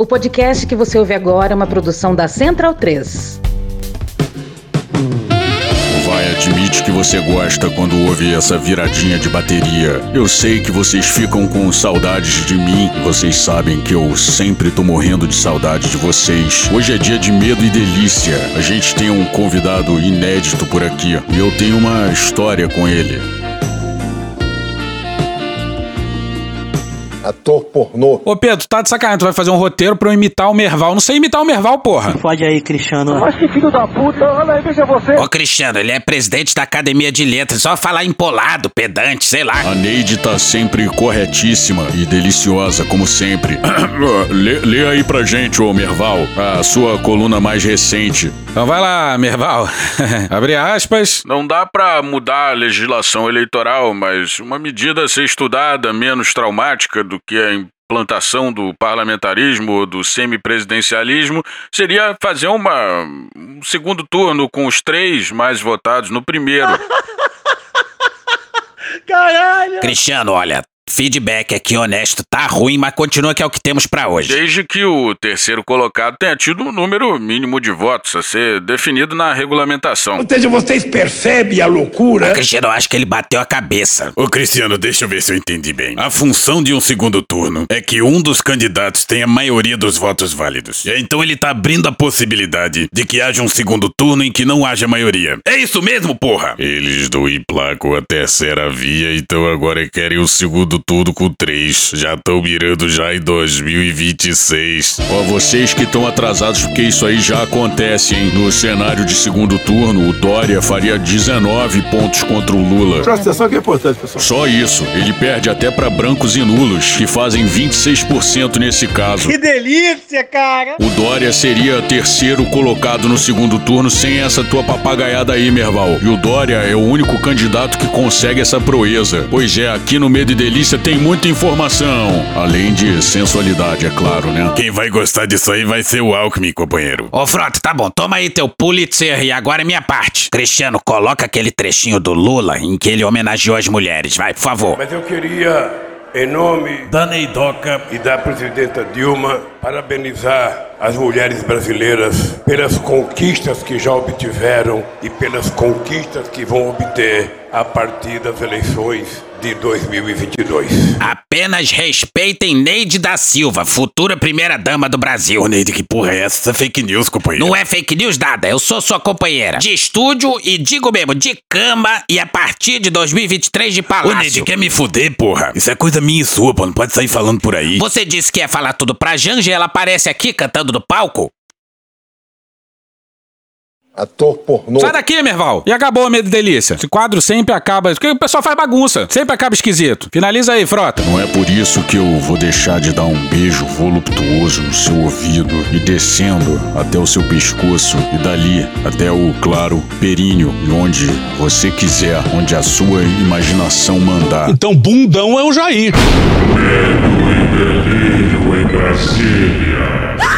O podcast que você ouve agora é uma produção da Central 3. Vai, admite que você gosta quando ouve essa viradinha de bateria. Eu sei que vocês ficam com saudades de mim vocês sabem que eu sempre tô morrendo de saudade de vocês. Hoje é dia de medo e delícia. A gente tem um convidado inédito por aqui e eu tenho uma história com ele. Ator pornô. Ô Pedro, tá de sacanagem, tu vai fazer um roteiro pra eu imitar o Merval. Não sei imitar o Merval, porra. Pode aí, Cristiano. Mas que filho da puta, olha aí, veja você. Ô Cristiano, ele é presidente da Academia de Letras, só falar empolado, pedante, sei lá. A Neide tá sempre corretíssima e deliciosa, como sempre. lê, lê aí pra gente, ô Merval, a sua coluna mais recente. Então vai lá, Merval. Abre aspas. Não dá pra mudar a legislação eleitoral, mas uma medida a ser estudada, menos traumática do que a implantação do parlamentarismo ou do semipresidencialismo seria fazer uma, um segundo turno com os três mais votados no primeiro. Caralho! Cristiano, olha, Feedback aqui honesto, tá ruim, mas continua que é o que temos para hoje. Desde que o terceiro colocado tenha tido um número mínimo de votos a ser definido na regulamentação. Ou seja, vocês percebem a loucura? O Cristiano, eu acho que ele bateu a cabeça. Ô Cristiano, deixa eu ver se eu entendi bem. A função de um segundo turno é que um dos candidatos tenha a maioria dos votos válidos. E então ele tá abrindo a possibilidade de que haja um segundo turno em que não haja maioria. É isso mesmo, porra! Eles do emplacam a terceira via, então agora querem o segundo tudo com três. Já estão mirando já em 2026. Ó, vocês que estão atrasados, porque isso aí já acontece, hein? No cenário de segundo turno, o Dória faria 19 pontos contra o Lula. Presta atenção que é importante, pessoal. Só isso. Ele perde até para brancos e nulos, que fazem 26% nesse caso. Que delícia, cara! O Dória seria terceiro colocado no segundo turno sem essa tua papagaiada aí, Merval. E o Dória é o único candidato que consegue essa proeza. Pois é, aqui no Medo e Delícia tem muita informação. Além de sensualidade, é claro, né? Quem vai gostar disso aí vai ser o Alckmin, companheiro. Ô Frota, tá bom, toma aí teu Pulitzer e agora é minha parte. Cristiano, coloca aquele trechinho do Lula em que ele homenageou as mulheres, vai, por favor. Mas eu queria, em nome da Neidoca e da presidenta Dilma, parabenizar as mulheres brasileiras pelas conquistas que já obtiveram e pelas conquistas que vão obter a partir das eleições de 2022. Apenas respeitem Neide da Silva, futura primeira-dama do Brasil. Ô, Neide, que porra é essa? Essa é fake news, companheiro. Não é fake news nada, eu sou sua companheira. De estúdio e digo mesmo, de cama e a partir de 2023 de palácio. Ô, Neide, quer me fuder, porra? Isso é coisa minha e sua, pô. Não pode sair falando por aí. Você disse que ia falar tudo pra Janja e ela aparece aqui cantando no palco? Ator pornô. Sai daqui, Merval. E acabou o medo e delícia. Esse quadro sempre acaba. Porque o pessoal faz bagunça. Sempre acaba esquisito. Finaliza aí, frota. Não é por isso que eu vou deixar de dar um beijo voluptuoso no seu ouvido e descendo até o seu pescoço e dali até o, claro, períneo e onde você quiser, onde a sua imaginação mandar. Então, bundão é o Jair. Medo e delírio em Brasília.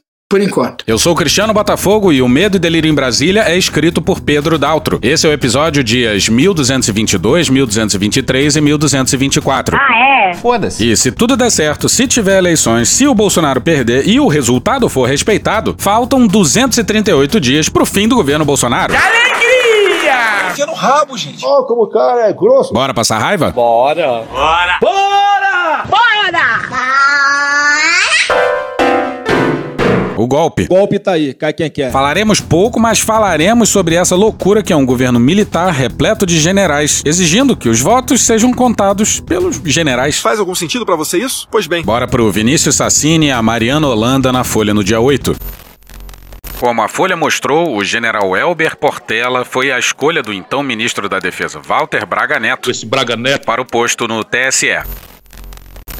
Por enquanto. Eu sou o Cristiano Botafogo e o Medo e Delírio em Brasília é escrito por Pedro Daltro. Esse é o episódio dias 1222, 1223 e 1224. Ah, é? Foda-se. E se tudo der certo, se tiver eleições, se o Bolsonaro perder e o resultado for respeitado, faltam 238 dias pro fim do governo Bolsonaro. Alegria! Enfia no rabo, gente. Ó, oh, como o cara é grosso. Bora passar raiva? Bora! Bora! Bora! O golpe. O golpe tá aí, cai quem quer. Falaremos pouco, mas falaremos sobre essa loucura que é um governo militar repleto de generais, exigindo que os votos sejam contados pelos generais. Faz algum sentido para você isso? Pois bem. Bora pro Vinícius Sassini e a Mariana Holanda na Folha no dia 8. Como a Folha mostrou, o general Elber Portela foi a escolha do então ministro da Defesa Walter Braga Neto, Esse Braga Neto. para o posto no TSE.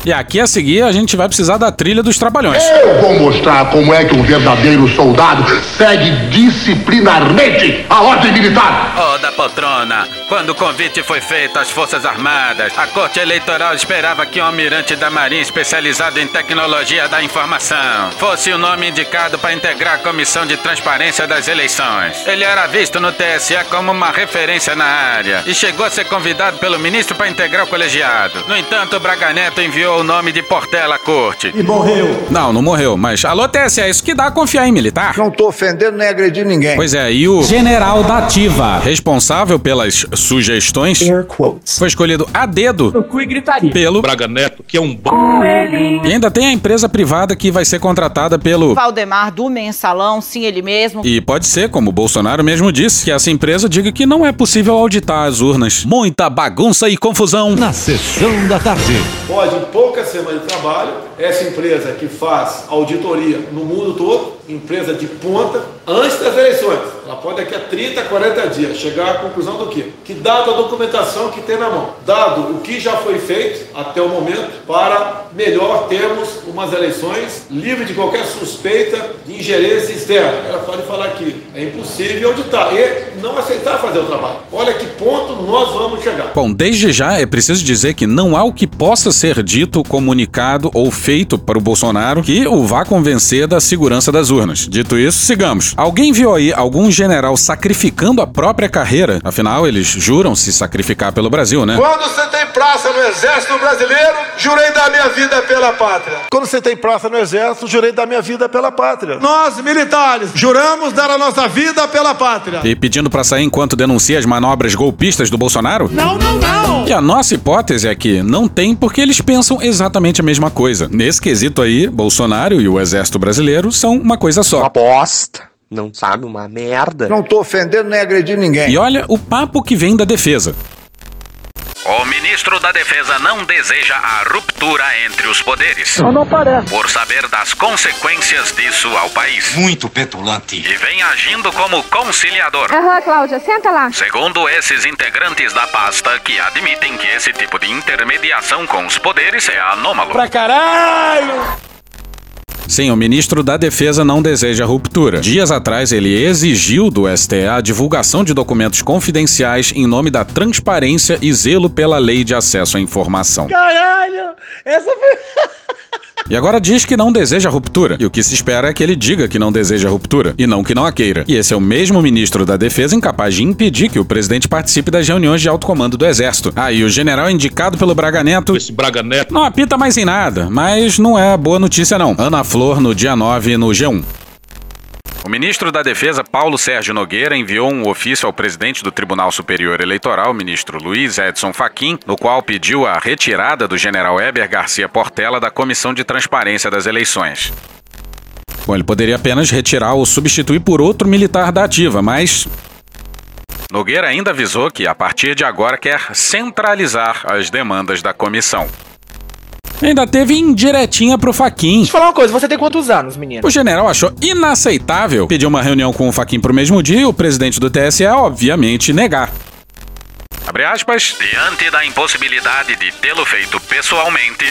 E aqui a seguir a gente vai precisar da trilha dos trabalhões. Eu vou mostrar como é que um verdadeiro soldado segue disciplinarmente a ordem militar. Ô, da poltrona, quando o convite foi feito às Forças Armadas, a Corte Eleitoral esperava que um almirante da Marinha especializado em tecnologia da informação fosse o nome indicado para integrar a Comissão de Transparência das Eleições. Ele era visto no TSE como uma referência na área e chegou a ser convidado pelo ministro para integrar o colegiado. No entanto, o Braga Neto enviou o nome de Portela à corte. E morreu. Não, não morreu, mas alô TSE, isso que dá a confiar em militar. Não tô ofendendo nem agredindo ninguém. Pois é, e o general da ativa, responsável pelas sugestões, foi escolhido a dedo No cu e gritaria. pelo Braga Neto, que é um b... E ainda tem a empresa privada que vai ser contratada pelo Valdemar do Mensalão, sim, ele mesmo. E pode ser, como o Bolsonaro mesmo disse, que essa empresa diga que não é possível auditar as urnas. Muita bagunça e confusão. Na sessão da tarde. Pode, em poucas semanas de trabalho, essa empresa que faz auditoria no mundo todo, empresa de ponta, antes das eleições, ela pode daqui a 30, 40 dias chegar à conclusão do quê? Que dado a documentação que tem na mão, dado o que já foi feito até o momento, para melhor termos umas eleições livre de qualquer suspeita de ingerência externa. Ela pode falar que é impossível auditar e não aceitar fazer o trabalho. Olha que ponto nós vamos chegar. Bom, desde já é preciso dizer que não há o que possa ser dito, comunicado ou feito para o Bolsonaro que o vá convencer da segurança das urnas. Dito isso, sigamos. Alguém viu aí algum general sacrificando a própria carreira? Afinal, eles juram se sacrificar pelo Brasil, né? Quando você tem praça no Exército Brasileiro, jurei dar minha vida pela pátria. Quando você tem praça no Exército, jurei dar minha vida pela pátria. Nós, militares, juramos dar a nossa vida pela pátria. E pedindo para sair enquanto denuncia as manobras golpistas do Bolsonaro? Não, não, não. E a nossa hipótese é que não tem porque eles pensam exatamente a mesma coisa. Nesse quesito aí, Bolsonaro e o Exército Brasileiro são uma coisa só. bosta. Não sabe uma merda. Não tô ofendendo nem agredindo ninguém. E olha o papo que vem da defesa. O ministro da Defesa não deseja a ruptura entre os poderes. Não, não parece. Por saber das consequências disso ao país. Muito petulante. E vem agindo como conciliador. Aham, Cláudia, senta lá. Segundo esses integrantes da pasta, que admitem que esse tipo de intermediação com os poderes é anômalo. Pra caralho! Sim, o ministro da Defesa não deseja ruptura. Dias atrás, ele exigiu do STE a divulgação de documentos confidenciais em nome da transparência e zelo pela lei de acesso à informação. Caralho! Essa foi. E agora diz que não deseja ruptura. E o que se espera é que ele diga que não deseja ruptura, e não que não a queira. E esse é o mesmo ministro da Defesa incapaz de impedir que o presidente participe das reuniões de alto comando do Exército. Ah, e o general indicado pelo Braga Neto. Esse Braga Neto. Não apita mais em nada, mas não é boa notícia não. Ana Flor no dia 9 no G1. O ministro da Defesa, Paulo Sérgio Nogueira, enviou um ofício ao presidente do Tribunal Superior Eleitoral, ministro Luiz Edson Fachin, no qual pediu a retirada do general Heber Garcia Portela da Comissão de Transparência das Eleições. Bom, ele poderia apenas retirar ou substituir por outro militar da ativa, mas Nogueira ainda avisou que, a partir de agora, quer centralizar as demandas da comissão. Ainda teve indiretinha pro Faquin. Deixa eu falar uma coisa, você tem quantos anos, menino? O general achou inaceitável pedir uma reunião com o Faquin pro mesmo dia e o presidente do TSE, obviamente, negar. Abre aspas, diante da impossibilidade de tê-lo feito pessoalmente,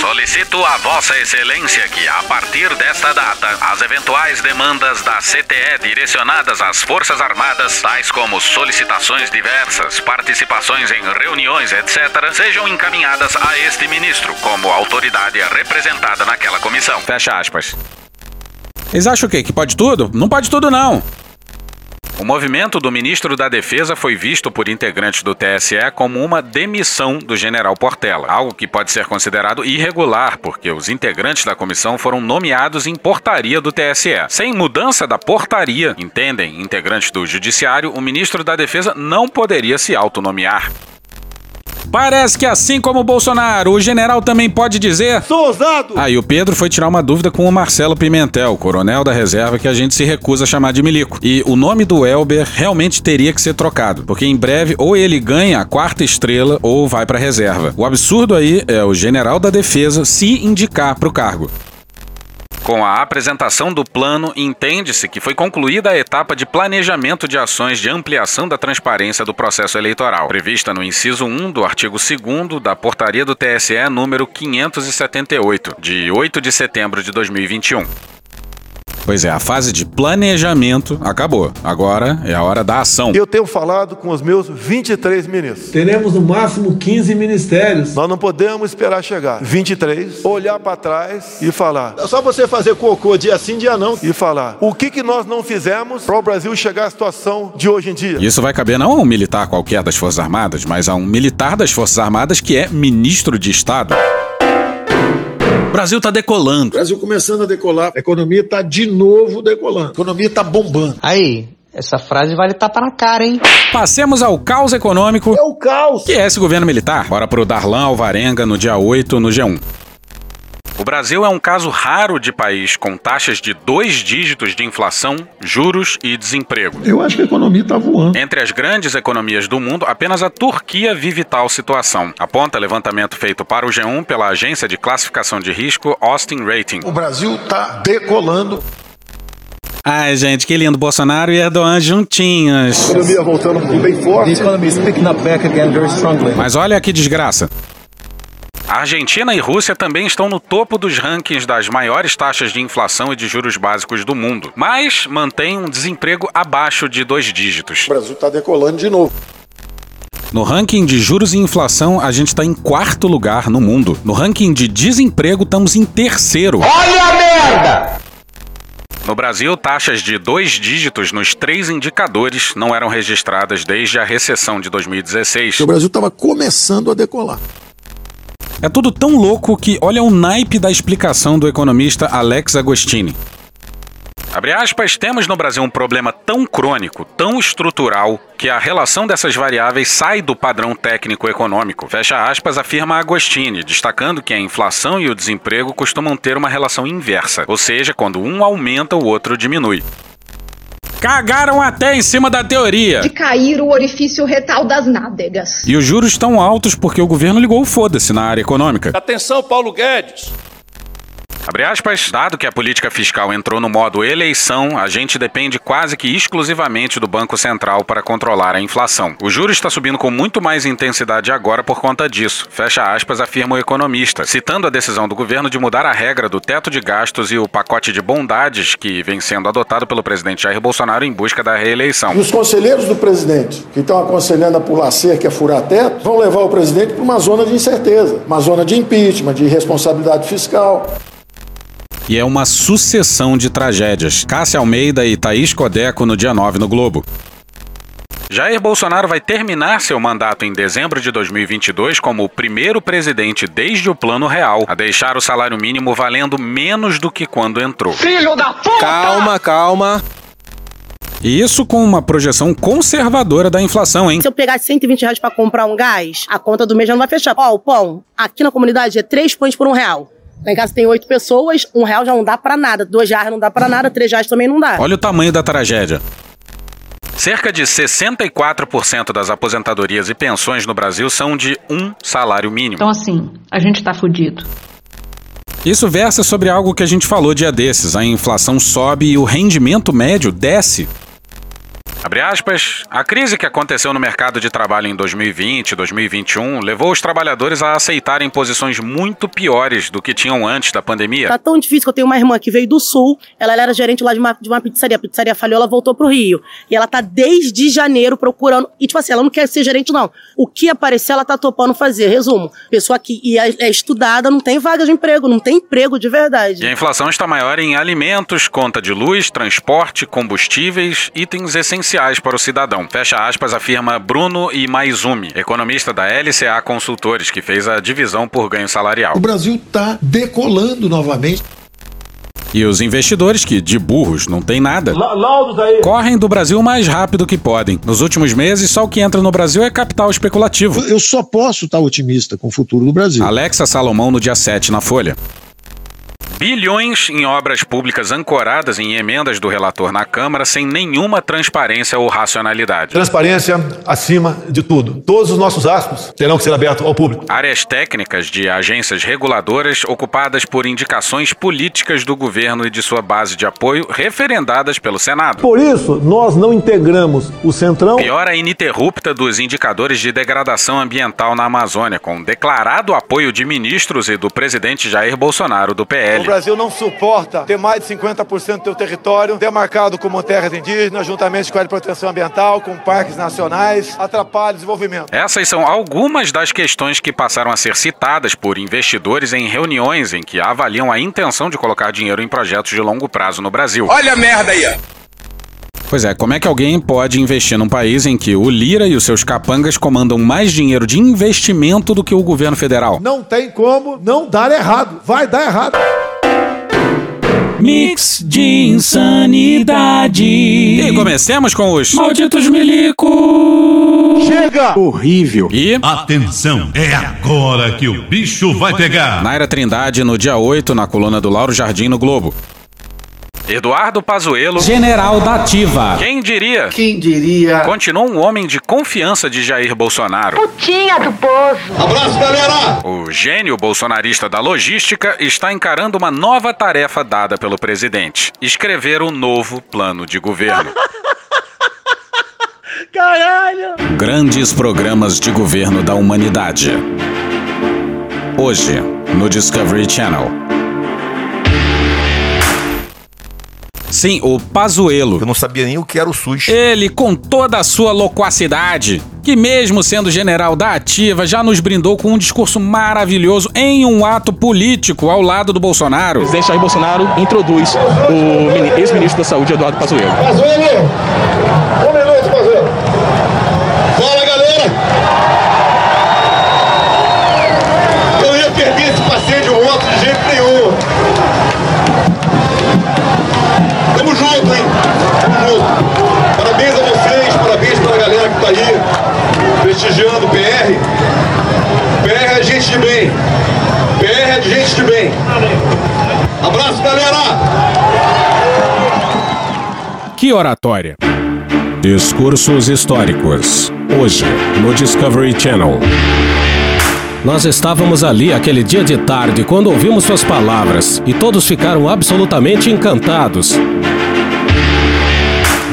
solicito a Vossa Excelência que, a partir desta data, as eventuais demandas da CTE direcionadas às Forças Armadas, tais como solicitações diversas, participações em reuniões, etc., sejam encaminhadas a este ministro como autoridade representada naquela comissão. Fecha aspas. Eles acham o quê? Que pode tudo? Não pode tudo, não. O movimento do ministro da Defesa foi visto por integrantes do TSE como uma demissão do general Portela, algo que pode ser considerado irregular, porque os integrantes da comissão foram nomeados em portaria do TSE. Sem mudança da portaria, entendem integrantes do Judiciário, o ministro da Defesa não poderia se autonomear. Parece que assim como o Bolsonaro, o general também pode dizer. Sou ousado! Aí ah, o Pedro foi tirar uma dúvida com o Marcelo Pimentel, coronel da reserva que a gente se recusa a chamar de milico. E o nome do Elber realmente teria que ser trocado, porque em breve ou ele ganha a quarta estrela ou vai pra reserva. O absurdo aí é o general da defesa se indicar pro cargo. Com a apresentação do plano, entende-se que foi concluída a etapa de planejamento de ações de ampliação da transparência do processo eleitoral, prevista no inciso 1 do artigo 2 da Portaria do TSE número 578, de 8 de setembro de 2021. Pois é, a fase de planejamento acabou. Agora é a hora da ação. Eu tenho falado com os meus 23 ministros. Teremos no máximo 15 ministérios. Nós não podemos esperar chegar 23, olhar para trás e falar. É só você fazer cocô dia sim, dia não e falar. O que, que nós não fizemos para o Brasil chegar à situação de hoje em dia? Isso vai caber não a um militar qualquer das Forças Armadas, mas a um militar das Forças Armadas que é ministro de Estado. O Brasil tá decolando. Brasil começando a decolar. A economia tá de novo decolando. A economia tá bombando. Aí, essa frase vale tapa na cara, hein? Passemos ao caos econômico. É o caos. Que é esse governo militar. Bora pro Darlan Alvarenga no dia 8 no G1. O Brasil é um caso raro de país com taxas de dois dígitos de inflação, juros e desemprego. Eu acho que a economia está voando. Entre as grandes economias do mundo, apenas a Turquia vive tal situação. Aponta levantamento feito para o G1 pela agência de classificação de risco Austin Rating. O Brasil está decolando. Ai, gente, que lindo. Bolsonaro e Erdogan juntinhos. Economia voltando bem forte. Mas olha que desgraça. A Argentina e Rússia também estão no topo dos rankings das maiores taxas de inflação e de juros básicos do mundo, mas mantém um desemprego abaixo de dois dígitos. O Brasil está decolando de novo. No ranking de juros e inflação, a gente está em quarto lugar no mundo. No ranking de desemprego, estamos em terceiro. Olha a merda! No Brasil, taxas de dois dígitos nos três indicadores não eram registradas desde a recessão de 2016. O Brasil estava começando a decolar. É tudo tão louco que olha o naipe da explicação do economista Alex Agostini. Abre aspas, temos no Brasil um problema tão crônico, tão estrutural, que a relação dessas variáveis sai do padrão técnico econômico. Fecha aspas, afirma Agostini, destacando que a inflação e o desemprego costumam ter uma relação inversa, ou seja, quando um aumenta, o outro diminui. Cagaram até em cima da teoria. De cair o orifício retal das nádegas. E os juros estão altos porque o governo ligou o foda-se na área econômica. Atenção, Paulo Guedes. Abre aspas, dado que a política fiscal entrou no modo eleição, a gente depende quase que exclusivamente do Banco Central para controlar a inflação. O juro está subindo com muito mais intensidade agora por conta disso. Fecha aspas, afirma o economista, citando a decisão do governo de mudar a regra do teto de gastos e o pacote de bondades que vem sendo adotado pelo presidente Jair Bolsonaro em busca da reeleição. E os conselheiros do presidente, que estão aconselhando a pular cerca a furar teto, vão levar o presidente para uma zona de incerteza, uma zona de impeachment, de responsabilidade fiscal. E é uma sucessão de tragédias. Cássia Almeida e Thaís Codeco no dia 9 no Globo. Jair Bolsonaro vai terminar seu mandato em dezembro de 2022 como o primeiro presidente desde o Plano Real a deixar o salário mínimo valendo menos do que quando entrou. Filho da puta! Calma, calma. E isso com uma projeção conservadora da inflação, hein? Se eu pegar 120 reais pra comprar um gás, a conta do mês já não vai fechar. Ó, o pão, aqui na comunidade é 3 pães por um real. Lá em casa tem oito pessoas, um real já não dá pra nada. Dois reais não dá pra nada, três reais também não dá. Olha o tamanho da tragédia. Cerca de 64% das aposentadorias e pensões no Brasil são de um salário mínimo. Então, assim, a gente tá fudido. Isso versa sobre algo que a gente falou dia desses. A inflação sobe e o rendimento médio desce. Abre aspas, a crise que aconteceu no mercado de trabalho em 2020 e 2021 levou os trabalhadores a aceitarem posições muito piores do que tinham antes da pandemia. Tá tão difícil que eu tenho uma irmã que veio do sul, ela, era gerente lá de uma, de uma pizzaria, a pizzaria falhou, ela voltou pro Rio. E ela tá desde janeiro procurando, e tipo assim, ela não quer ser gerente não. O que aparecer ela tá topando fazer. Resumo, pessoa que é, é estudada não tem vaga de emprego, não tem emprego de verdade. E a inflação está maior em alimentos, conta de luz, transporte, combustíveis, itens essenciais para o cidadão. Fecha aspas, afirma Bruno Imaizumi, economista da LCA Consultores, que fez a divisão por ganho salarial. O Brasil está decolando novamente. E os investidores, que de burros não tem nada, correm do Brasil o mais rápido que podem. Nos últimos meses, só o que entra no Brasil é capital especulativo. Eu só posso estar otimista com o futuro do Brasil. Alexa Salomão no dia 7 na Folha. Bilhões em obras públicas ancoradas em emendas do relator na Câmara sem nenhuma transparência ou racionalidade. Transparência acima de tudo. Todos os nossos aspas terão que ser abertos ao público. Áreas técnicas de agências reguladoras ocupadas por indicações políticas do governo e de sua base de apoio referendadas pelo Senado. Por isso, nós não integramos o Centrão. Piora ininterrupta dos indicadores de degradação ambiental na Amazônia, com declarado apoio de ministros e do presidente Jair Bolsonaro do PL. Brasil não suporta ter mais de 50% do seu território demarcado como terras indígenas, juntamente com a área de proteção ambiental, com parques nacionais, atrapalha o desenvolvimento. Essas são algumas das questões que passaram a ser citadas por investidores em reuniões em que avaliam a intenção de colocar dinheiro em projetos de longo prazo no Brasil. Olha a merda aí. Pois é, como é que alguém pode investir num país em que o Lira e os seus capangas comandam mais dinheiro de investimento do que o governo federal? Não tem como não dar errado. Vai dar errado. Mix de insanidade. E comecemos com os Malditos milico! Chega! Horrível. E Atenção, é agora que o bicho vai pegar. Naira Trindade no dia 8 na coluna do Lauro Jardim no Globo. Eduardo Pazuello, General da Ativa. quem diria? Quem diria? Continua um homem de confiança de Jair Bolsonaro. Putinha do poço. Abraço, galera! O gênio bolsonarista da logística está encarando uma nova tarefa dada pelo presidente: escrever um novo plano de governo. Caralho! Grandes programas de governo da humanidade. Hoje, no Discovery Channel. Sim, o Pazuello. Eu não sabia nem o que era o SUS. Ele, com toda a sua loquacidade, que mesmo sendo general da ativa, já nos brindou com um discurso maravilhoso em um ato político ao lado do Bolsonaro. O presidente Jair Bolsonaro introduz o mini- ex-ministro da Saúde, Eduardo Pazuello. Pazuello! Um minuto, Pazuello. Bem. Abraço, galera! Que oratória! Discursos históricos. Hoje, no Discovery Channel. Nós estávamos ali aquele dia de tarde quando ouvimos suas palavras e todos ficaram absolutamente encantados.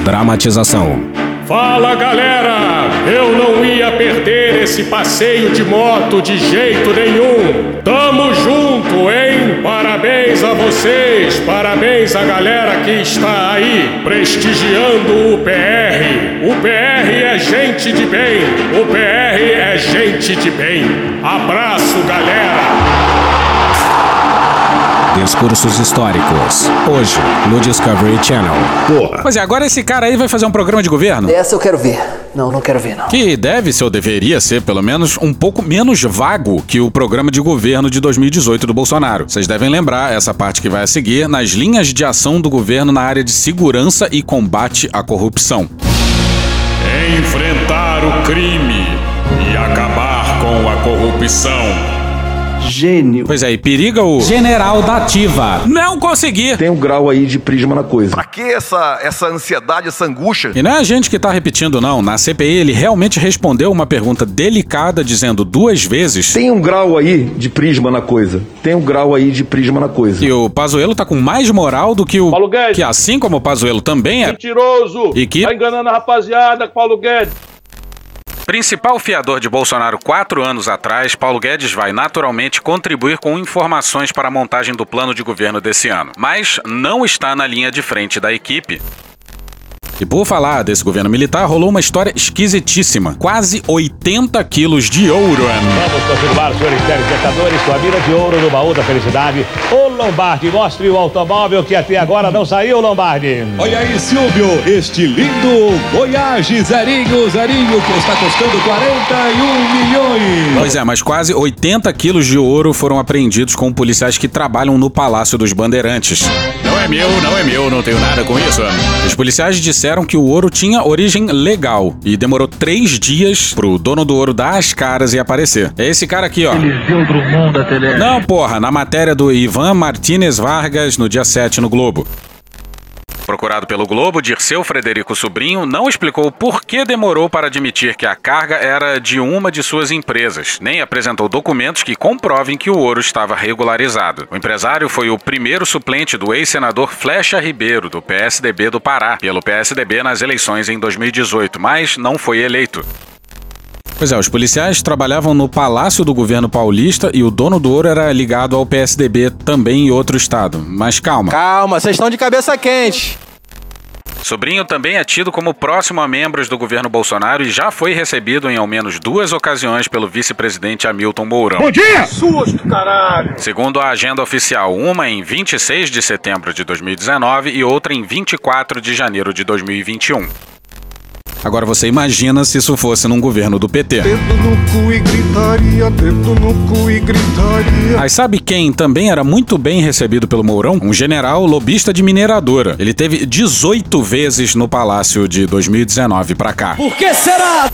Dramatização. Fala galera! Eu não ia perder esse passeio de moto de jeito nenhum! Tamo junto, hein? Parabéns a vocês! Parabéns à galera que está aí prestigiando o PR! O PR é gente de bem! O PR é gente de bem! Abraço, galera! Discursos históricos. Hoje, no Discovery Channel. Porra. Pois é, agora esse cara aí vai fazer um programa de governo? Essa eu quero ver. Não, não quero ver, não. Que deve ser ou deveria ser, pelo menos, um pouco menos vago que o programa de governo de 2018 do Bolsonaro. Vocês devem lembrar essa parte que vai a seguir nas linhas de ação do governo na área de segurança e combate à corrupção. Enfrentar o crime e acabar com a corrupção. Gênio. Pois é, e periga o General da Ativa. Não consegui. Tem um grau aí de prisma na coisa. Pra que essa, essa ansiedade, essa angústia? E não é a gente que tá repetindo, não. Na CPI, ele realmente respondeu uma pergunta delicada, dizendo duas vezes. Tem um grau aí de prisma na coisa. Tem um grau aí de prisma na coisa. E o Pazuello tá com mais moral do que o. Paulo Guedes. Que assim como o Pazuello também é. Mentiroso! E que- Tá enganando a rapaziada, Paulo Guedes. Principal fiador de Bolsonaro quatro anos atrás, Paulo Guedes vai naturalmente contribuir com informações para a montagem do plano de governo desse ano, mas não está na linha de frente da equipe. E por falar desse governo militar, rolou uma história esquisitíssima. Quase 80 quilos de ouro. Vamos confirmar, senhores telespectadores, com a mira de ouro no baú da felicidade. Ô Lombardi, mostre o automóvel que até agora não saiu, Lombardi. Olha aí, Silvio, este lindo Voyage Zerinho, Zerinho, que está custando 41 milhões. Pois é, mas quase 80 quilos de ouro foram apreendidos com policiais que trabalham no Palácio dos Bandeirantes. Não é é meu, não é meu, não tenho nada com isso. Os policiais disseram que o ouro tinha origem legal e demorou três dias pro dono do ouro dar as caras e aparecer. É esse cara aqui, ó. Eliseu Drummond da tele. Não, porra, na matéria do Ivan Martinez Vargas no dia 7 no Globo. Procurado pelo Globo, Dirceu Frederico Sobrinho não explicou por que demorou para admitir que a carga era de uma de suas empresas, nem apresentou documentos que comprovem que o ouro estava regularizado. O empresário foi o primeiro suplente do ex-senador Flecha Ribeiro, do PSDB do Pará, pelo PSDB nas eleições em 2018, mas não foi eleito. Pois é, os policiais trabalhavam no palácio do governo paulista e o dono do ouro era ligado ao PSDB também em outro estado. Mas calma. Calma, vocês estão de cabeça quente. Sobrinho também é tido como próximo a membros do governo Bolsonaro e já foi recebido em ao menos duas ocasiões pelo vice-presidente Hamilton Mourão. Bom dia! Susto, caralho! Segundo a agenda oficial, uma em 26 de setembro de 2019 e outra em 24 de janeiro de 2021. Agora você imagina se isso fosse num governo do PT. Dedo no cu e gritaria, dedo no cu e gritaria. Aí sabe quem também era muito bem recebido pelo Mourão? Um general lobista de mineradora. Ele teve 18 vezes no palácio de 2019 pra cá. Por que será?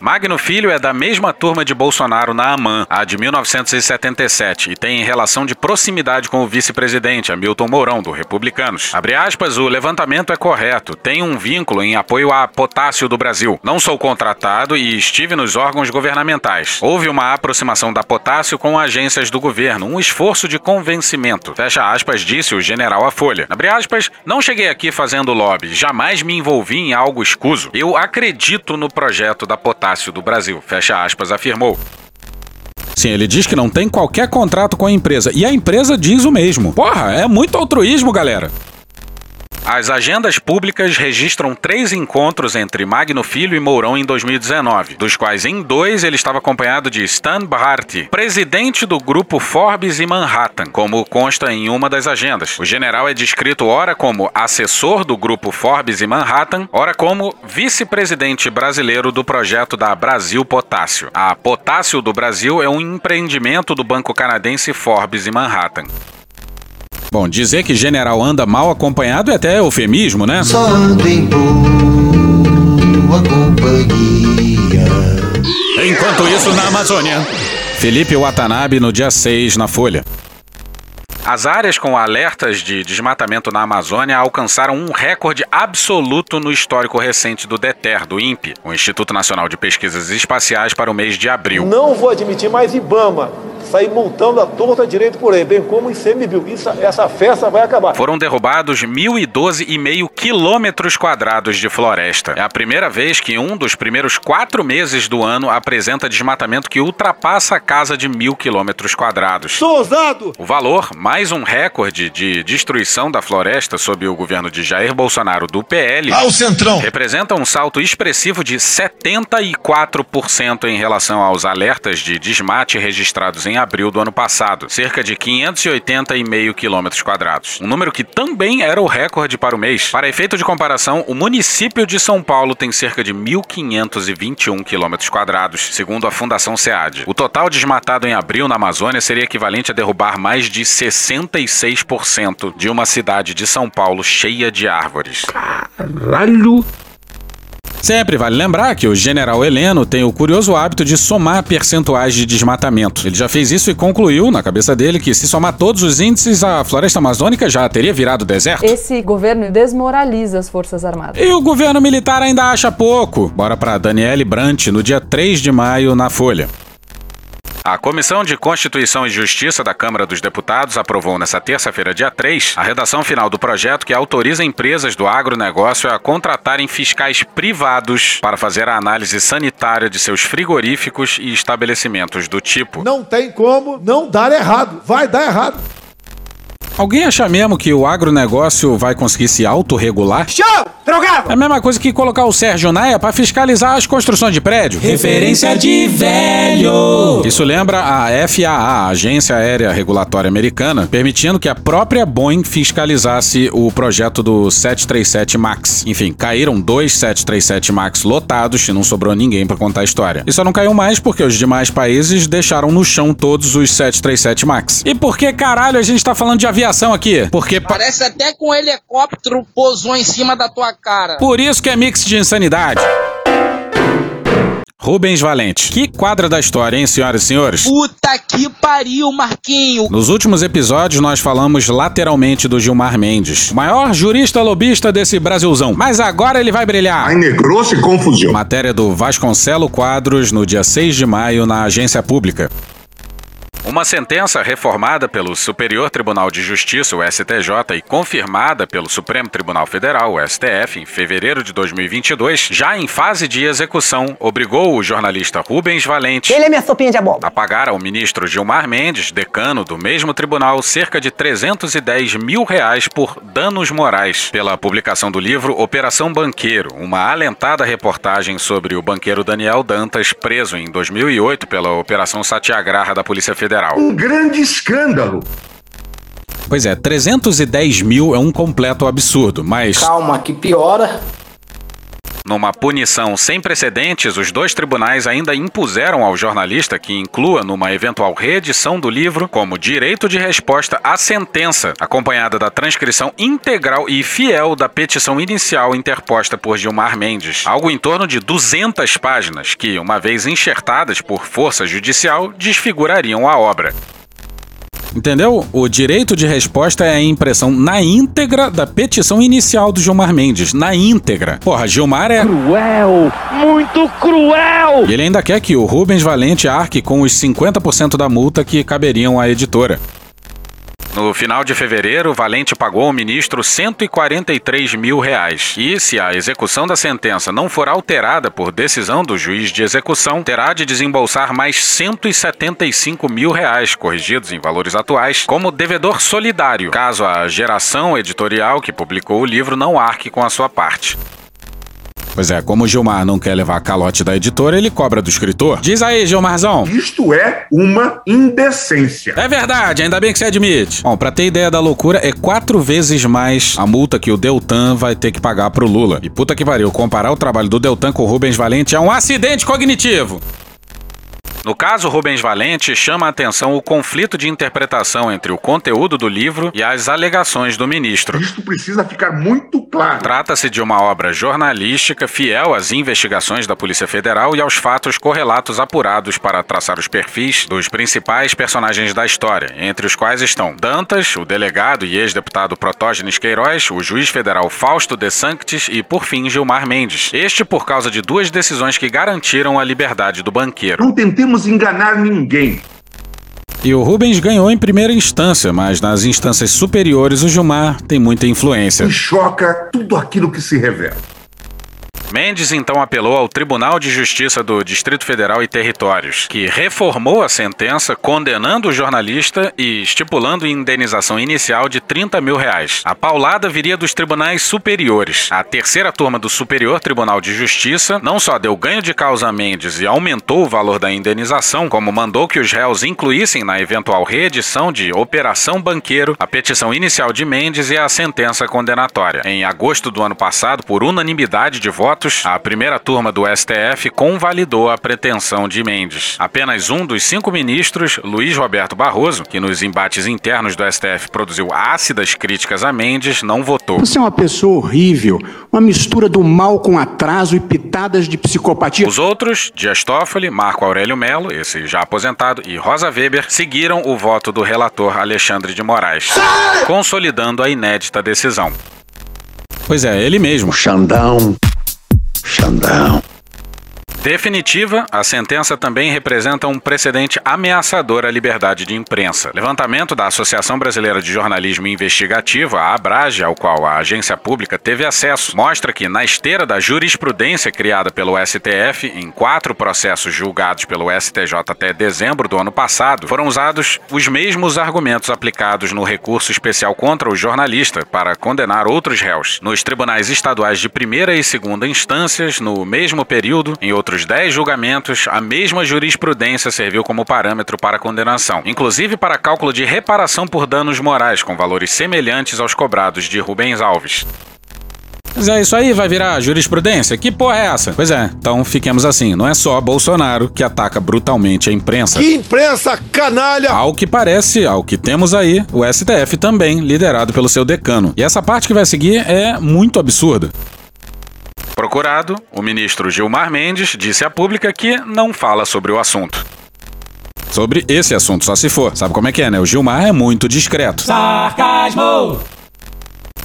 Magno Filho é da mesma turma de Bolsonaro na AMAN, a de 1977, e tem relação de proximidade com o vice-presidente Hamilton Mourão, do Republicanos. Abre aspas, o levantamento é correto, tem um vínculo em apoio a Potássio do Brasil. Não sou contratado e estive nos órgãos governamentais. Houve uma aproximação da Potássio com agências do governo, um esforço de convencimento. Fecha aspas, disse o general à Folha. Abre aspas, não cheguei aqui fazendo lobby, jamais me envolvi em algo escuso. Eu acredito no projeto da Potássio do Brasil. Fecha aspas, afirmou. Sim, ele diz que não tem qualquer contrato com a empresa. E a empresa diz o mesmo. Porra, é muito altruísmo, galera. As agendas públicas registram três encontros entre Magno Filho e Mourão em 2019, dos quais em dois ele estava acompanhado de Stan Bharti, presidente do grupo Forbes e Manhattan, como consta em uma das agendas. O general é descrito ora como assessor do grupo Forbes e Manhattan, ora como vice-presidente brasileiro do projeto da Brasil Potássio. A Potássio do Brasil é um empreendimento do banco canadense Forbes e Manhattan. Bom, dizer que general anda mal acompanhado é até eufemismo, né? Só ando em boa companhia. Enquanto isso, na Amazônia. Felipe Watanabe no dia 6 na Folha. As áreas com alertas de desmatamento na Amazônia alcançaram um recorde absoluto no histórico recente do DETER, do INPE, o Instituto Nacional de Pesquisas Espaciais, para o mês de abril. Não vou admitir mais IBAMA sair multando a torta direito por aí, bem como ICMBio. Isso, essa festa vai acabar. Foram derrubados 1.012,5 quilômetros quadrados de floresta. É a primeira vez que um dos primeiros quatro meses do ano apresenta desmatamento que ultrapassa a casa de mil quilômetros quadrados. Sou ousado! O valor, mais um recorde de destruição da floresta sob o governo de Jair Bolsonaro do PL, Ah, o Centrão! representa um salto expressivo de 74% em relação aos alertas de desmate registrados em abril do ano passado, cerca de 580,5 quilômetros quadrados. Um número que também era o recorde para o mês. Para efeito de comparação, o município de São Paulo tem cerca de 1.521 quilômetros quadrados, segundo a Fundação SEAD. O total desmatado em abril na Amazônia seria equivalente a derrubar mais de 66% de uma cidade de São Paulo cheia de árvores. Caralho! Sempre vale lembrar que o general Heleno tem o curioso hábito de somar percentuais de desmatamento. Ele já fez isso e concluiu, na cabeça dele, que se somar todos os índices, a floresta amazônica já teria virado deserto. Esse governo desmoraliza as Forças Armadas. E o governo militar ainda acha pouco. Bora pra Daniele Brant no dia 3 de maio na Folha. A Comissão de Constituição e Justiça da Câmara dos Deputados aprovou nesta terça-feira, dia 3, a redação final do projeto que autoriza empresas do agronegócio a contratarem fiscais privados para fazer a análise sanitária de seus frigoríficos e estabelecimentos do tipo. Não tem como não dar errado. Vai dar errado. Alguém acha mesmo que o agronegócio vai conseguir se autorregular? Show! Drogado! É a mesma coisa que colocar o Sérgio Naia para fiscalizar as construções de prédio. Referência de velho! Isso lembra a FAA, a Agência Aérea Regulatória Americana, permitindo que a própria Boeing fiscalizasse o projeto do 737 MAX. Enfim, caíram dois 737 MAX lotados e não sobrou ninguém para contar a história. E só não caiu mais porque os demais países deixaram no chão todos os 737 MAX. E por que caralho a gente tá falando de aviação? aqui, porque... Parece até que um helicóptero pousou em cima da tua cara. Por isso que é mix de insanidade. Rubens Valente. Que quadra da história, hein, senhoras e senhores? Puta que pariu, Marquinho. Nos últimos episódios, nós falamos lateralmente do Gilmar Mendes, o maior jurista lobista desse Brasilzão. Mas agora ele vai brilhar. Ai, negrou-se confusão. Matéria do Vasconcelo Quadros, no dia 6 de maio, na Agência Pública. Uma sentença reformada pelo Superior Tribunal de Justiça, o STJ, e confirmada pelo Supremo Tribunal Federal, o STF, em fevereiro de 2022, já em fase de execução, obrigou o jornalista Rubens Valente Ele é minha sopinha de abóbora. a pagar ao ministro Gilmar Mendes, decano do mesmo tribunal, cerca de 310 mil reais por danos morais pela publicação do livro Operação Banqueiro, uma alentada reportagem sobre o banqueiro Daniel Dantas, preso em 2008 pela Operação Satyagraha da Polícia Federal. Um grande escândalo. Pois é, 310 mil é um completo absurdo, mas. Calma, que piora. Numa punição sem precedentes, os dois tribunais ainda impuseram ao jornalista que inclua numa eventual reedição do livro como direito de resposta à sentença, acompanhada da transcrição integral e fiel da petição inicial interposta por Gilmar Mendes, algo em torno de 200 páginas que, uma vez enxertadas por força judicial, desfigurariam a obra. Entendeu? O direito de resposta é a impressão na íntegra da petição inicial do Gilmar Mendes. Na íntegra. Porra, Gilmar é. Cruel! Muito cruel! E ele ainda quer que o Rubens Valente arque com os 50% da multa que caberiam à editora. No final de fevereiro, Valente pagou ao ministro 143 mil reais. E, se a execução da sentença não for alterada por decisão do juiz de execução, terá de desembolsar mais 175 mil reais, corrigidos em valores atuais, como devedor solidário, caso a geração editorial que publicou o livro não arque com a sua parte. Pois é, como o Gilmar não quer levar calote da editora, ele cobra do escritor. Diz aí, Gilmarzão. Isto é uma indecência. É verdade, ainda bem que você admite. Bom, pra ter ideia da loucura, é quatro vezes mais a multa que o Deltan vai ter que pagar pro Lula. E puta que pariu, comparar o trabalho do Deltan com o Rubens Valente é um acidente cognitivo. No caso Rubens Valente, chama a atenção o conflito de interpretação entre o conteúdo do livro e as alegações do ministro. Isto precisa ficar muito claro. Trata-se de uma obra jornalística fiel às investigações da Polícia Federal e aos fatos correlatos apurados para traçar os perfis dos principais personagens da história, entre os quais estão Dantas, o delegado e ex-deputado Protógenes Queiroz, o juiz federal Fausto De Sanctis e, por fim, Gilmar Mendes. Este por causa de duas decisões que garantiram a liberdade do banqueiro. Não tentemos enganar ninguém. E o Rubens ganhou em primeira instância, mas nas instâncias superiores o Gilmar tem muita influência. Me choca tudo aquilo que se revela. Mendes então apelou ao Tribunal de Justiça do Distrito Federal e Territórios, que reformou a sentença condenando o jornalista e estipulando indenização inicial de 30 mil reais. A paulada viria dos tribunais superiores. A terceira turma do Superior Tribunal de Justiça não só deu ganho de causa a Mendes e aumentou o valor da indenização, como mandou que os réus incluíssem na eventual reedição de Operação Banqueiro a petição inicial de Mendes e a sentença condenatória. Em agosto do ano passado, por unanimidade de votos, a primeira turma do STF convalidou a pretensão de Mendes. Apenas um dos cinco ministros, Luiz Roberto Barroso, que nos embates internos do STF produziu ácidas críticas a Mendes, não votou. Você é uma pessoa horrível, uma mistura do mal com atraso e pitadas de psicopatia. Os outros, Dias Toffoli, Marco Aurélio Melo, esse já aposentado, e Rosa Weber, seguiram o voto do relator Alexandre de Moraes, consolidando a inédita decisão. Pois é, ele mesmo. Xandão. Xandão. Definitiva, a sentença também representa um precedente ameaçador à liberdade de imprensa. Levantamento da Associação Brasileira de Jornalismo Investigativo, a ABRAGE, ao qual a agência pública teve acesso, mostra que, na esteira da jurisprudência criada pelo STF, em quatro processos julgados pelo STJ até dezembro do ano passado, foram usados os mesmos argumentos aplicados no recurso especial contra o jornalista para condenar outros réus. Nos tribunais estaduais de primeira e segunda instâncias, no mesmo período, em outros 10 julgamentos, a mesma jurisprudência serviu como parâmetro para a condenação, inclusive para cálculo de reparação por danos morais com valores semelhantes aos cobrados de Rubens Alves. Mas é isso aí, vai virar jurisprudência? Que porra é essa? Pois é, então fiquemos assim. Não é só Bolsonaro que ataca brutalmente a imprensa. Que imprensa canalha! Ao que parece, ao que temos aí, o STF também, liderado pelo seu decano. E essa parte que vai seguir é muito absurda. Procurado, o ministro Gilmar Mendes disse à pública que não fala sobre o assunto. Sobre esse assunto, só se for. Sabe como é que é, né? O Gilmar é muito discreto. Sarcasmo!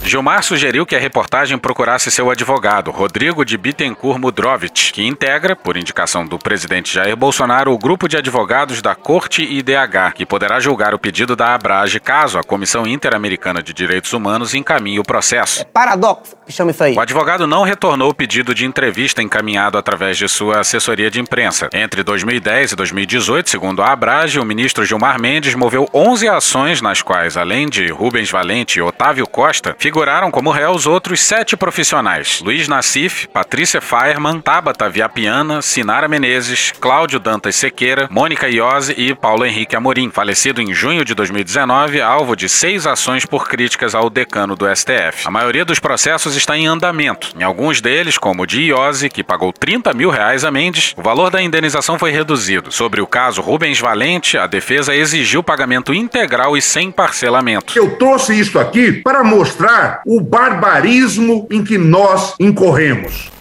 Gilmar sugeriu que a reportagem procurasse seu advogado, Rodrigo de Bittencourt Mudrovich, que integra, por indicação do presidente Jair Bolsonaro, o grupo de advogados da Corte IDH, que poderá julgar o pedido da Abrage caso a Comissão Interamericana de Direitos Humanos encaminhe o processo. Paradoxo, que chama isso aí. O advogado não retornou o pedido de entrevista encaminhado através de sua assessoria de imprensa. Entre 2010 e 2018, segundo a Abrage, o ministro Gilmar Mendes moveu 11 ações nas quais, além de Rubens Valente e Otávio Costa, figuraram como réus outros sete profissionais: Luiz Nassif, Patrícia Feierman, Tabata Viapiana, Sinara Menezes, Cláudio Dantas Sequeira, Mônica Iose e Paulo Henrique Amorim, falecido em junho de 2019, alvo de seis ações por críticas ao decano do STF. A maioria dos processos está em andamento. Em alguns deles, como o de Iose, que pagou 30 mil reais a Mendes, o valor da indenização foi reduzido. Sobre o caso Rubens Valente, a defesa exigiu pagamento integral e sem parcelamento. Eu trouxe isso aqui para mostrar o barbarismo em que nós incorremos.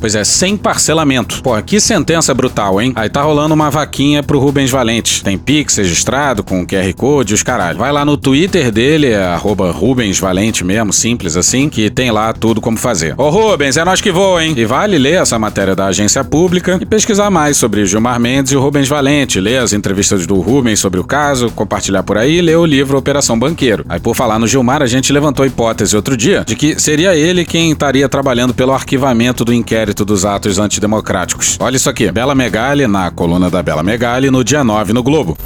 Pois é, sem parcelamento. Pô, que sentença brutal, hein? Aí tá rolando uma vaquinha pro Rubens Valente. Tem Pix registrado com QR Code os caralho. Vai lá no Twitter dele, é Rubens Valente mesmo, simples assim, que tem lá tudo como fazer. Ô Rubens, é nós que voa, hein? E vale ler essa matéria da agência pública e pesquisar mais sobre Gilmar Mendes e o Rubens Valente, ler as entrevistas do Rubens sobre o caso, compartilhar por aí e ler o livro Operação Banqueiro. Aí por falar no Gilmar, a gente levantou a hipótese outro dia de que seria ele quem estaria trabalhando pelo arquivamento do inquérito dos atos antidemocráticos. Olha isso aqui, Bela Megali, na coluna da Bela Megali, no dia 9 no Globo.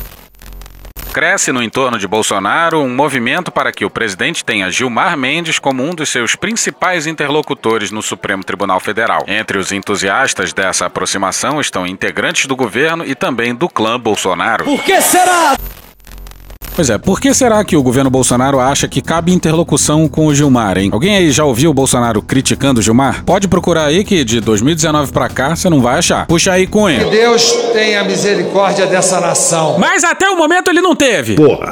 Cresce no entorno de Bolsonaro um movimento para que o presidente tenha Gilmar Mendes como um dos seus principais interlocutores no Supremo Tribunal Federal. Entre os entusiastas dessa aproximação estão integrantes do governo e também do clã Bolsonaro. Por que será? Pois é, por que será que o governo Bolsonaro acha que cabe interlocução com o Gilmar, hein? Alguém aí já ouviu o Bolsonaro criticando o Gilmar? Pode procurar aí que de 2019 pra cá você não vai achar. Puxa aí, Cunha. Que Deus tenha misericórdia dessa nação. Mas até o momento ele não teve. Porra.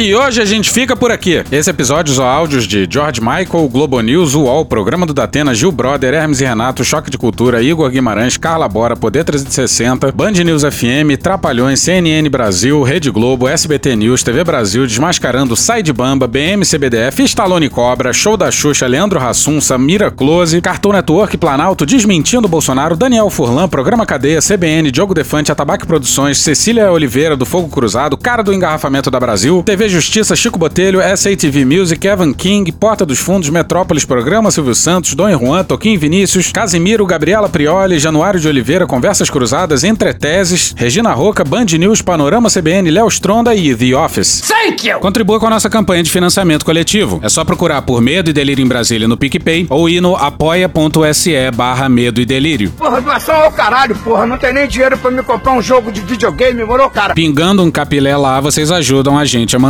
E hoje a gente fica por aqui. Esse episódio usou áudios de George Michael, Globo News, UOL, Programa do Datena, Gil Brother, Hermes e Renato, Choque de Cultura, Igor Guimarães, Carla Bora, Poder 360, Band News FM, Trapalhões, CNN Brasil, Rede Globo, SBT News, TV Brasil, Desmascarando, Side Bamba, BM CBDF, Stallone Cobra, Show da Xuxa, Leandro Hassum, Samira Close, Cartoon Network, Planalto, Desmentindo Bolsonaro, Daniel Furlan, Programa Cadeia, CBN, Diogo Defante, Atabaque Produções, Cecília Oliveira, do Fogo Cruzado, Cara do Engarrafamento da Brasil, TV Justiça, Chico Botelho, SATV Music, Evan King, Porta dos Fundos, Metrópolis Programa, Silvio Santos, Dom Juan, Toquinho Vinícius, Casimiro, Gabriela Prioli, Januário de Oliveira, Conversas Cruzadas, Entreteses, Regina Roca, Band News, Panorama CBN, Léo Stronda e The Office. Thank you! Contribua com a nossa campanha de financiamento coletivo. É só procurar por Medo e Delírio em Brasília no PicPay ou ir no apoia.se barra Medo e Delírio. Porra, doação ao caralho, porra. Não tem nem dinheiro pra me comprar um jogo de videogame, morou, cara? Pingando um capilé lá, vocês ajudam a gente a manter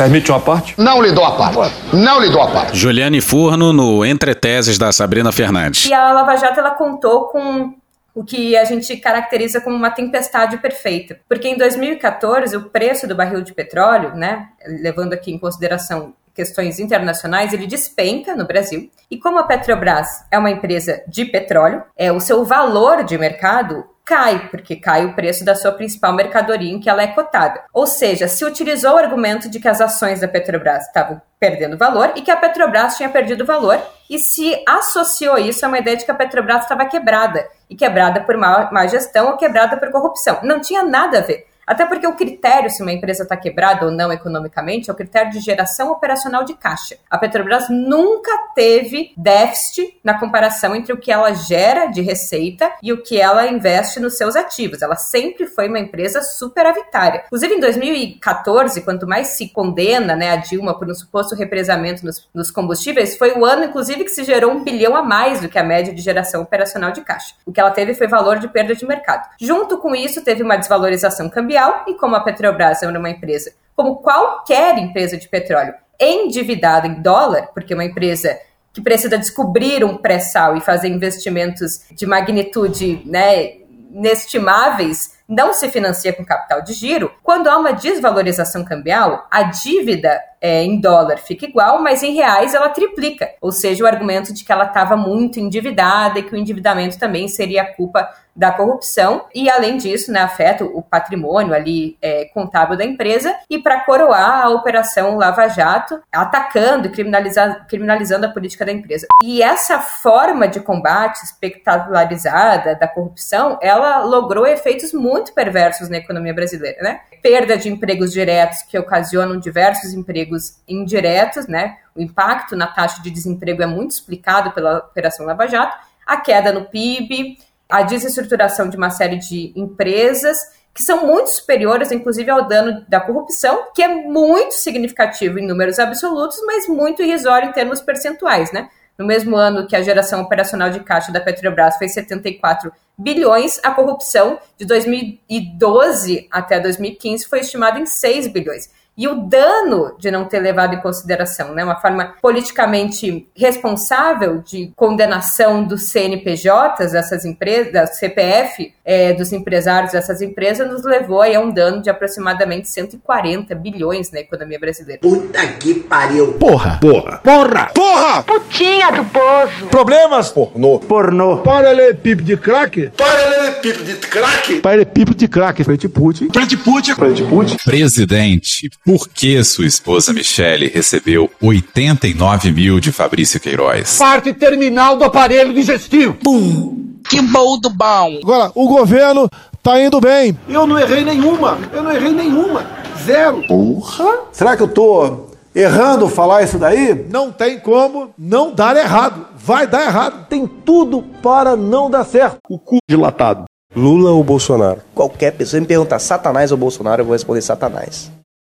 Permite uma parte? Não lhe dou a parte. Não lhe dou a parte. Juliane Furno no Entreteses da Sabrina Fernandes. E a Lava Jato ela contou com o que a gente caracteriza como uma tempestade perfeita. Porque em 2014, o preço do barril de petróleo, né, levando aqui em consideração questões internacionais, ele despenca no Brasil. E como a Petrobras é uma empresa de petróleo, é o seu valor de mercado cai, porque cai o preço da sua principal mercadoria em que ela é cotada. Ou seja, se utilizou o argumento de que as ações da Petrobras estavam perdendo valor e que a Petrobras tinha perdido valor e se associou isso a uma ideia de que a Petrobras estava quebrada e quebrada por má, gestão ou quebrada por corrupção. Não tinha nada a ver. Até porque o critério se uma empresa está quebrada ou não economicamente é o critério de geração operacional de caixa. A Petrobras nunca teve déficit na comparação entre o que ela gera de receita e o que ela investe nos seus ativos. Ela sempre foi uma empresa superavitária. Inclusive, em 2014, quanto mais se condena né, a Dilma por um suposto represamento nos, nos combustíveis, foi o ano, inclusive, que se gerou um bilhão a mais do que a média de geração operacional de caixa. O que ela teve foi valor de perda de mercado. Junto com isso, teve uma desvalorização cambial, e como a Petrobras era uma empresa, como qualquer empresa de petróleo, endividada em dólar, porque uma empresa que precisa descobrir um pré-sal e fazer investimentos de magnitude né, inestimáveis, não se financia com capital de giro, quando há uma desvalorização cambial, a dívida é, em dólar fica igual, mas em reais ela triplica. Ou seja, o argumento de que ela estava muito endividada e que o endividamento também seria culpa da corrupção e além disso, né, afeta o patrimônio ali é, contábil da empresa e para coroar a operação Lava Jato, atacando e criminaliza criminalizando a política da empresa. E essa forma de combate espectacularizada da corrupção, ela logrou efeitos muito perversos na economia brasileira, né? Perda de empregos diretos que ocasionam diversos empregos indiretos, né? O impacto na taxa de desemprego é muito explicado pela operação Lava Jato, a queda no PIB, a desestruturação de uma série de empresas que são muito superiores, inclusive, ao dano da corrupção, que é muito significativo em números absolutos, mas muito irrisório em termos percentuais, né? No mesmo ano que a geração operacional de caixa da Petrobras foi 74 bilhões, a corrupção de 2012 até 2015 foi estimada em 6 bilhões e o dano de não ter levado em consideração, né, uma forma politicamente responsável de condenação dos CNPJs dessas empresas, da CPF, é, dos empresários dessas empresas, nos levou a um dano de aproximadamente 140 bilhões na economia brasileira. Puta que pariu! Porra! Porra! Porra! Porra! Putinha do poço! Problemas? Pornô! Pornô! Paralelepípedo de crack? Paralelepípedo de crack? Paralelepípedo de crack. Frente Putin. Frente Putin. Frente Putin. Presidente, por que sua esposa Michele recebeu 89 mil de Fabrício Queiroz? Parte terminal do aparelho digestivo. Pum! Que bom do bom! Agora, o governo tá indo bem. Eu não errei nenhuma. Eu não errei nenhuma. Zero. Porra! Será que eu tô errando falar isso daí? Não tem como não dar errado. Vai dar errado. Tem tudo para não dar certo. O cu dilatado. Lula ou Bolsonaro? Qualquer pessoa me perguntar Satanás ou Bolsonaro, eu vou responder Satanás.